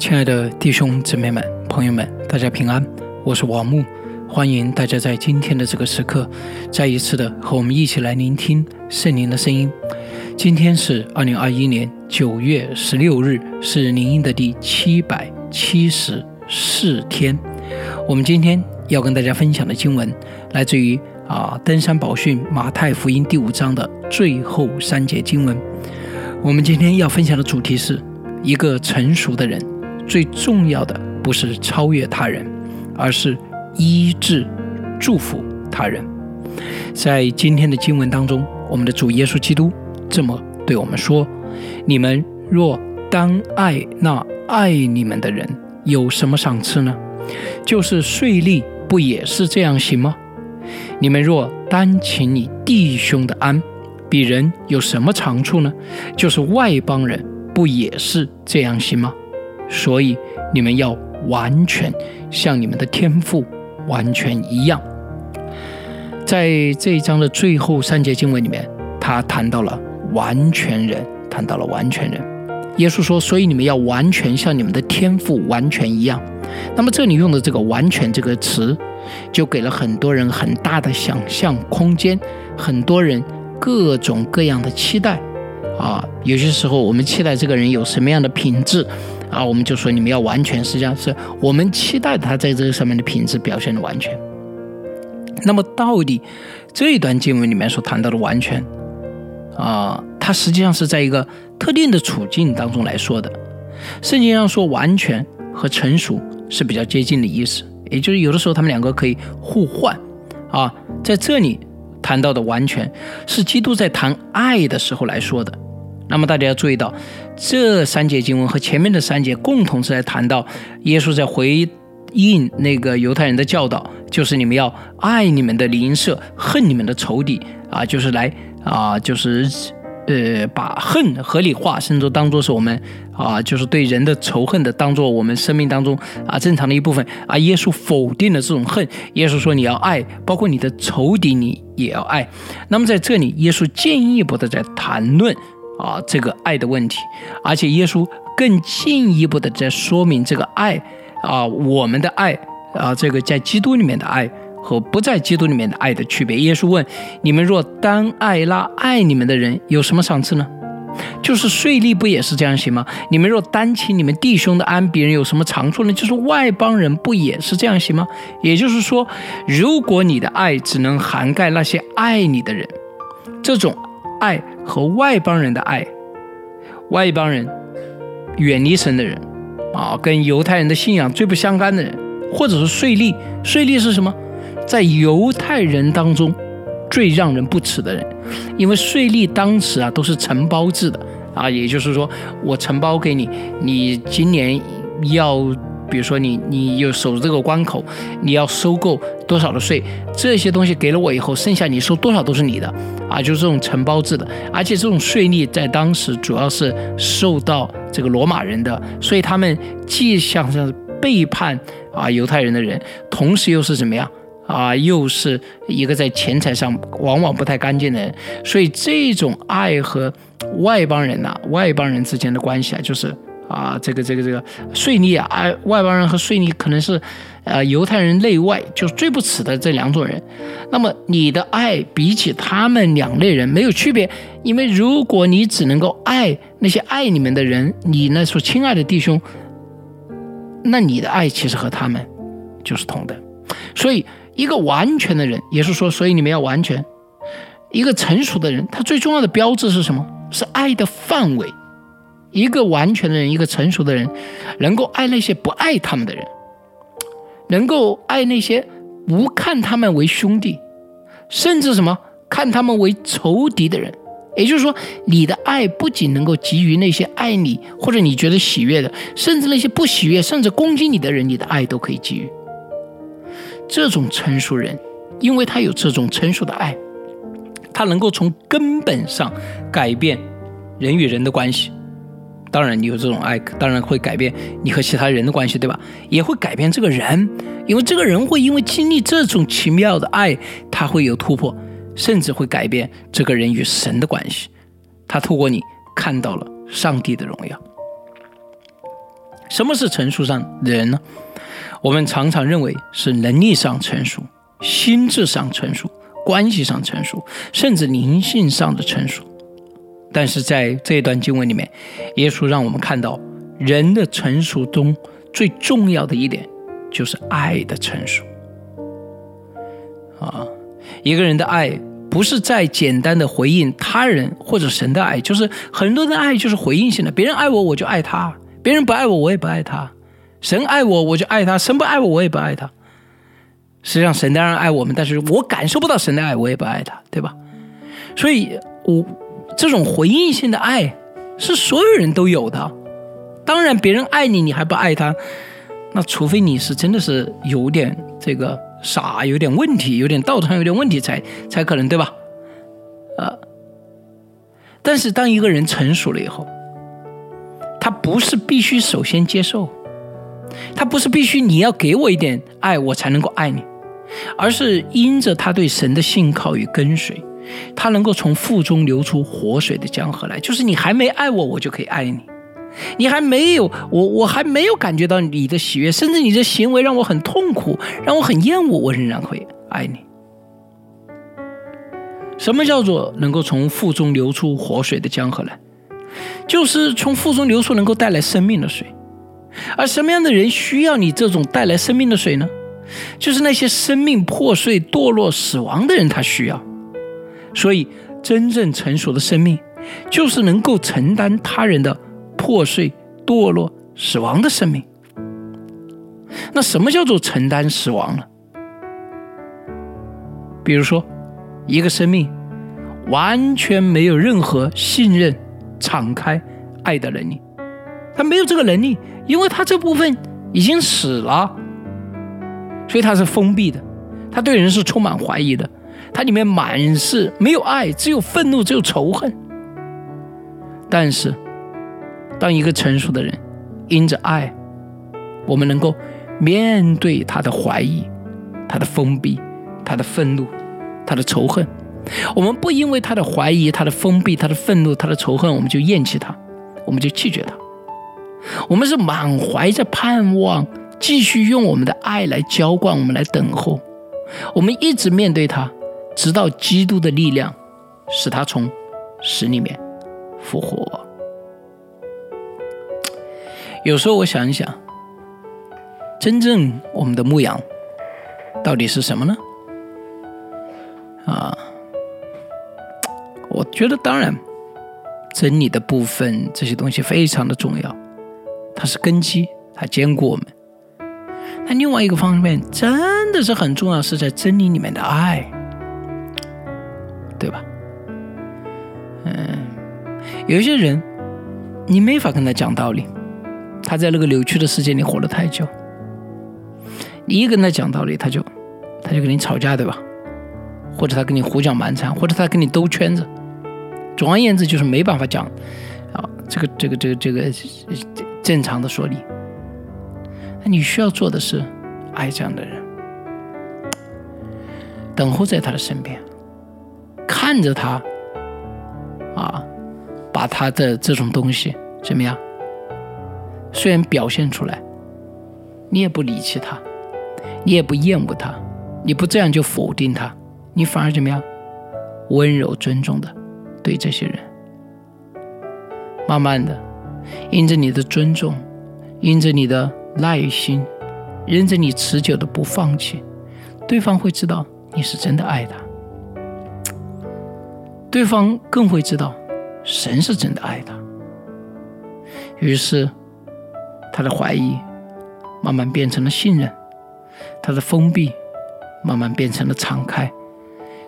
亲爱的弟兄姊妹们、朋友们，大家平安，我是王木，欢迎大家在今天的这个时刻，再一次的和我们一起来聆听圣灵的声音。今天是二零二一年九月十六日，是灵音的第七百七十四天。我们今天要跟大家分享的经文，来自于啊登山宝训马太福音第五章的最后三节经文。我们今天要分享的主题是一个成熟的人。最重要的不是超越他人，而是医治、祝福他人。在今天的经文当中，我们的主耶稣基督这么对我们说：“你们若单爱那爱你们的人，有什么赏赐呢？就是税吏不也是这样行吗？你们若单请你弟兄的安，比人有什么长处呢？就是外邦人不也是这样行吗？”所以你们要完全像你们的天赋完全一样。在这一章的最后三节经文里面，他谈到了完全人，谈到了完全人。耶稣说：“所以你们要完全像你们的天赋完全一样。”那么这里用的这个“完全”这个词，就给了很多人很大的想象空间，很多人各种各样的期待。啊，有些时候我们期待这个人有什么样的品质。啊，我们就说你们要完全，实际上是我们期待他在这个上面的品质表现的完全。那么，到底这一段经文里面所谈到的完全，啊，它实际上是在一个特定的处境当中来说的。圣经上说完全和成熟是比较接近的意思，也就是有的时候他们两个可以互换。啊，在这里谈到的完全是基督在谈爱的时候来说的。那么大家要注意到，这三节经文和前面的三节共同是在谈到耶稣在回应那个犹太人的教导，就是你们要爱你们的邻舍，恨你们的仇敌啊，就是来啊，就是呃，把恨合理化，甚至当做是我们啊，就是对人的仇恨的，当做我们生命当中啊正常的一部分啊。耶稣否定了这种恨，耶稣说你要爱，包括你的仇敌，你也要爱。那么在这里，耶稣进一步的在谈论。啊，这个爱的问题，而且耶稣更进一步的在说明这个爱啊，我们的爱啊，这个在基督里面的爱和不在基督里面的爱的区别。耶稣问：你们若单爱那爱你们的人，有什么赏赐呢？就是税吏不也是这样行吗？你们若单请你们弟兄的安，别人有什么长处呢？就是外邦人不也是这样行吗？也就是说，如果你的爱只能涵盖那些爱你的人，这种。爱和外邦人的爱，外邦人远离神的人啊，跟犹太人的信仰最不相干的人，或者是税吏。税吏是什么？在犹太人当中最让人不齿的人，因为税吏当时啊都是承包制的啊，也就是说，我承包给你，你今年要。比如说你你有守着这个关口，你要收购多少的税，这些东西给了我以后，剩下你收多少都是你的啊，就是这种承包制的，而且这种税率在当时主要是受到这个罗马人的，所以他们既像是背叛啊犹太人的人，同时又是怎么样啊，又是一个在钱财上往往不太干净的人，所以这种爱和外邦人呐，外邦人之间的关系啊，就是。啊，这个这个这个税吏啊，外邦人和税吏可能是，呃，犹太人内外就是最不耻的这两种人。那么你的爱比起他们两类人没有区别，因为如果你只能够爱那些爱你们的人，你那所亲爱的弟兄，那你的爱其实和他们就是同的。所以一个完全的人，也是说，所以你们要完全。一个成熟的人，他最重要的标志是什么？是爱的范围。一个完全的人，一个成熟的人，能够爱那些不爱他们的人，能够爱那些不看他们为兄弟，甚至什么看他们为仇敌的人。也就是说，你的爱不仅能够给予那些爱你或者你觉得喜悦的，甚至那些不喜悦甚至攻击你的人，你的爱都可以给予。这种成熟人，因为他有这种成熟的爱，他能够从根本上改变人与人的关系。当然，你有这种爱，当然会改变你和其他人的关系，对吧？也会改变这个人，因为这个人会因为经历这种奇妙的爱，他会有突破，甚至会改变这个人与神的关系。他透过你看到了上帝的荣耀。什么是成熟上的人呢？我们常常认为是能力上成熟、心智上成熟、关系上成熟，甚至灵性上的成熟。但是在这一段经文里面，耶稣让我们看到，人的成熟中最重要的一点就是爱的成熟。啊，一个人的爱不是在简单的回应他人或者神的爱，就是很多的爱就是回应性的，别人爱我我就爱他，别人不爱我我也不爱他。神爱我，我就爱他；神不爱我，我也不爱他。实际上，神当然爱我们，但是我感受不到神的爱，我也不爱他，对吧？所以，我这种回应性的爱是所有人都有的。当然，别人爱你，你还不爱他，那除非你是真的是有点这个傻，有点问题，有点道德上有点问题，才才可能，对吧？呃，但是当一个人成熟了以后，他不是必须首先接受。他不是必须你要给我一点爱，我才能够爱你，而是因着他对神的信靠与跟随，他能够从腹中流出活水的江河来。就是你还没爱我，我就可以爱你；你还没有我，我还没有感觉到你的喜悦，甚至你的行为让我很痛苦，让我很厌恶，我仍然会爱你。什么叫做能够从腹中流出活水的江河来？就是从腹中流出能够带来生命的水。而什么样的人需要你这种带来生命的水呢？就是那些生命破碎、堕落、死亡的人，他需要。所以，真正成熟的生命，就是能够承担他人的破碎、堕落、死亡的生命。那什么叫做承担死亡呢？比如说，一个生命完全没有任何信任、敞开、爱的能力，他没有这个能力。因为他这部分已经死了，所以他是封闭的，他对人是充满怀疑的，他里面满是没有爱，只有愤怒，只有仇恨。但是，当一个成熟的人因着爱，我们能够面对他的怀疑、他的封闭、他的愤怒、他的仇恨，我们不因为他的怀疑、他的封闭、他的愤怒、他的仇恨，我们就厌弃他，我们就拒绝他。我们是满怀着盼望，继续用我们的爱来浇灌我们，来等候。我们一直面对他，直到基督的力量使他从死里面复活。有时候我想一想，真正我们的牧羊到底是什么呢？啊，我觉得当然，真理的部分这些东西非常的重要。它是根基，它坚固我们。那另外一个方面，真的是很重要，是在真理里面的爱，有些人，你没法跟他讲道理，他在那个扭曲的世界里活了太久。你一跟他讲道理，他就他就跟你吵架，对吧？或者他跟你胡搅蛮缠，或者他跟你兜圈子。总而言之，就是没办法讲啊，这个这个这个这个。正常的说理，那你需要做的是爱这样的人，等候在他的身边，看着他，啊，把他的这种东西怎么样？虽然表现出来，你也不离弃他，你也不厌恶他，你不这样就否定他，你反而怎么样？温柔尊重的对这些人，慢慢的。因着你的尊重，因着你的耐心，因着你持久的不放弃，对方会知道你是真的爱他，对方更会知道神是真的爱他。于是，他的怀疑慢慢变成了信任，他的封闭慢慢变成了敞开，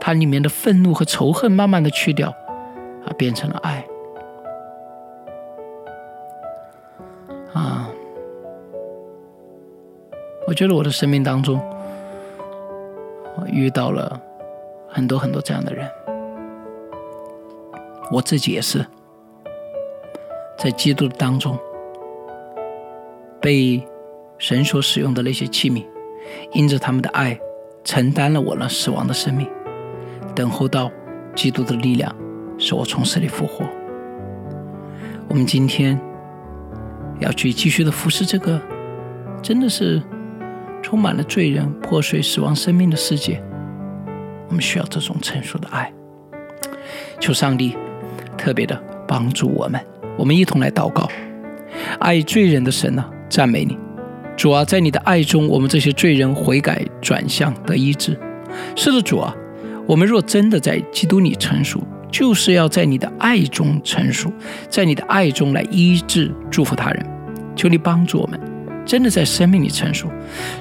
他里面的愤怒和仇恨慢慢的去掉，啊，变成了爱。啊我觉得我的生命当中，我遇到了很多很多这样的人，我自己也是，在基督当中被神所使用的那些器皿，因着他们的爱，承担了我那死亡的生命，等候到基督的力量使我从死里复活。我们今天要去继续的服侍这个，真的是充满了罪人、破碎、死亡生命的世界。我们需要这种成熟的爱。求上帝特别的帮助我们，我们一同来祷告。爱罪人的神啊，赞美你，主啊，在你的爱中，我们这些罪人悔改转向得医治。是的，主啊，我们若真的在基督里成熟，就是要在你的爱中成熟，在你的爱中来医治、祝福他人。求你帮助我们，真的在生命里成熟，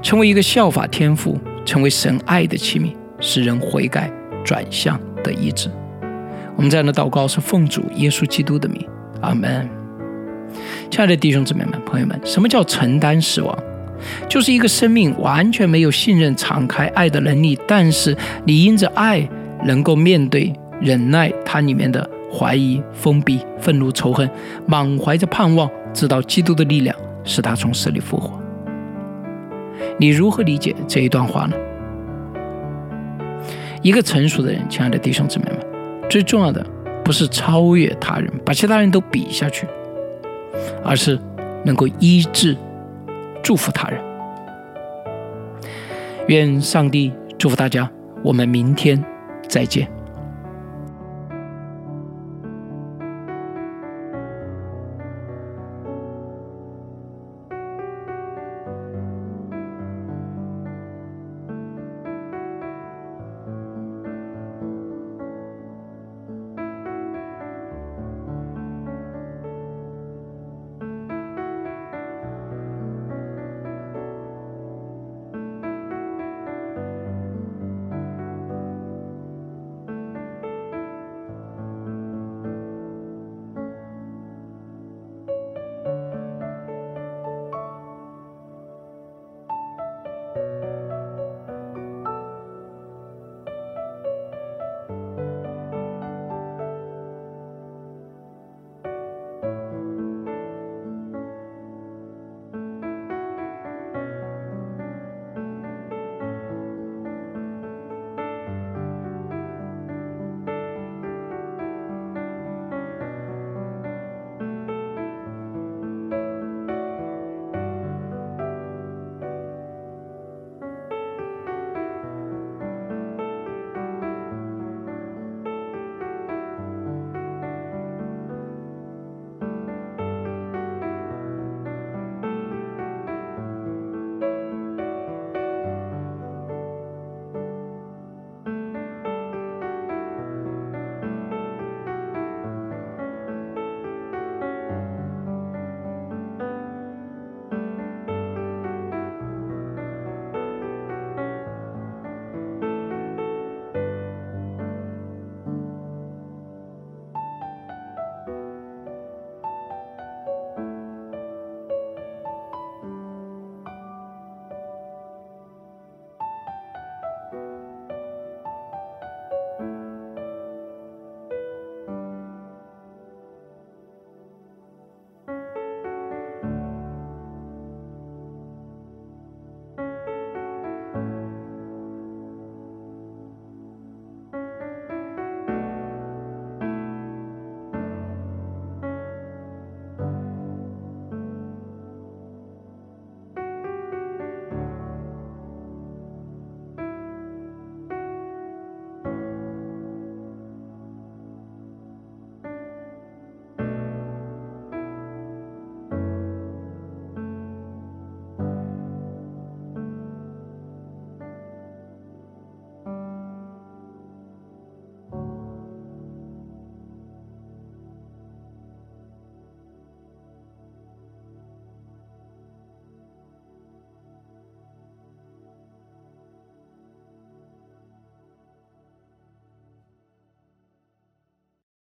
成为一个效法天赋、成为神爱的器皿，使人悔改转向的医治。我们这样的祷告是奉主耶稣基督的名，阿门。亲爱的弟兄姊妹们、朋友们，什么叫承担死亡？就是一个生命完全没有信任、敞开爱的能力，但是你因着爱能够面对、忍耐它里面的怀疑、封闭、愤怒、仇恨，满怀着盼望，知道基督的力量使他从死里复活。你如何理解这一段话呢？一个成熟的人，亲爱的弟兄姊妹们，最重要的不是超越他人，把其他人都比下去，而是能够医治。祝福他人，愿上帝祝福大家。我们明天再见。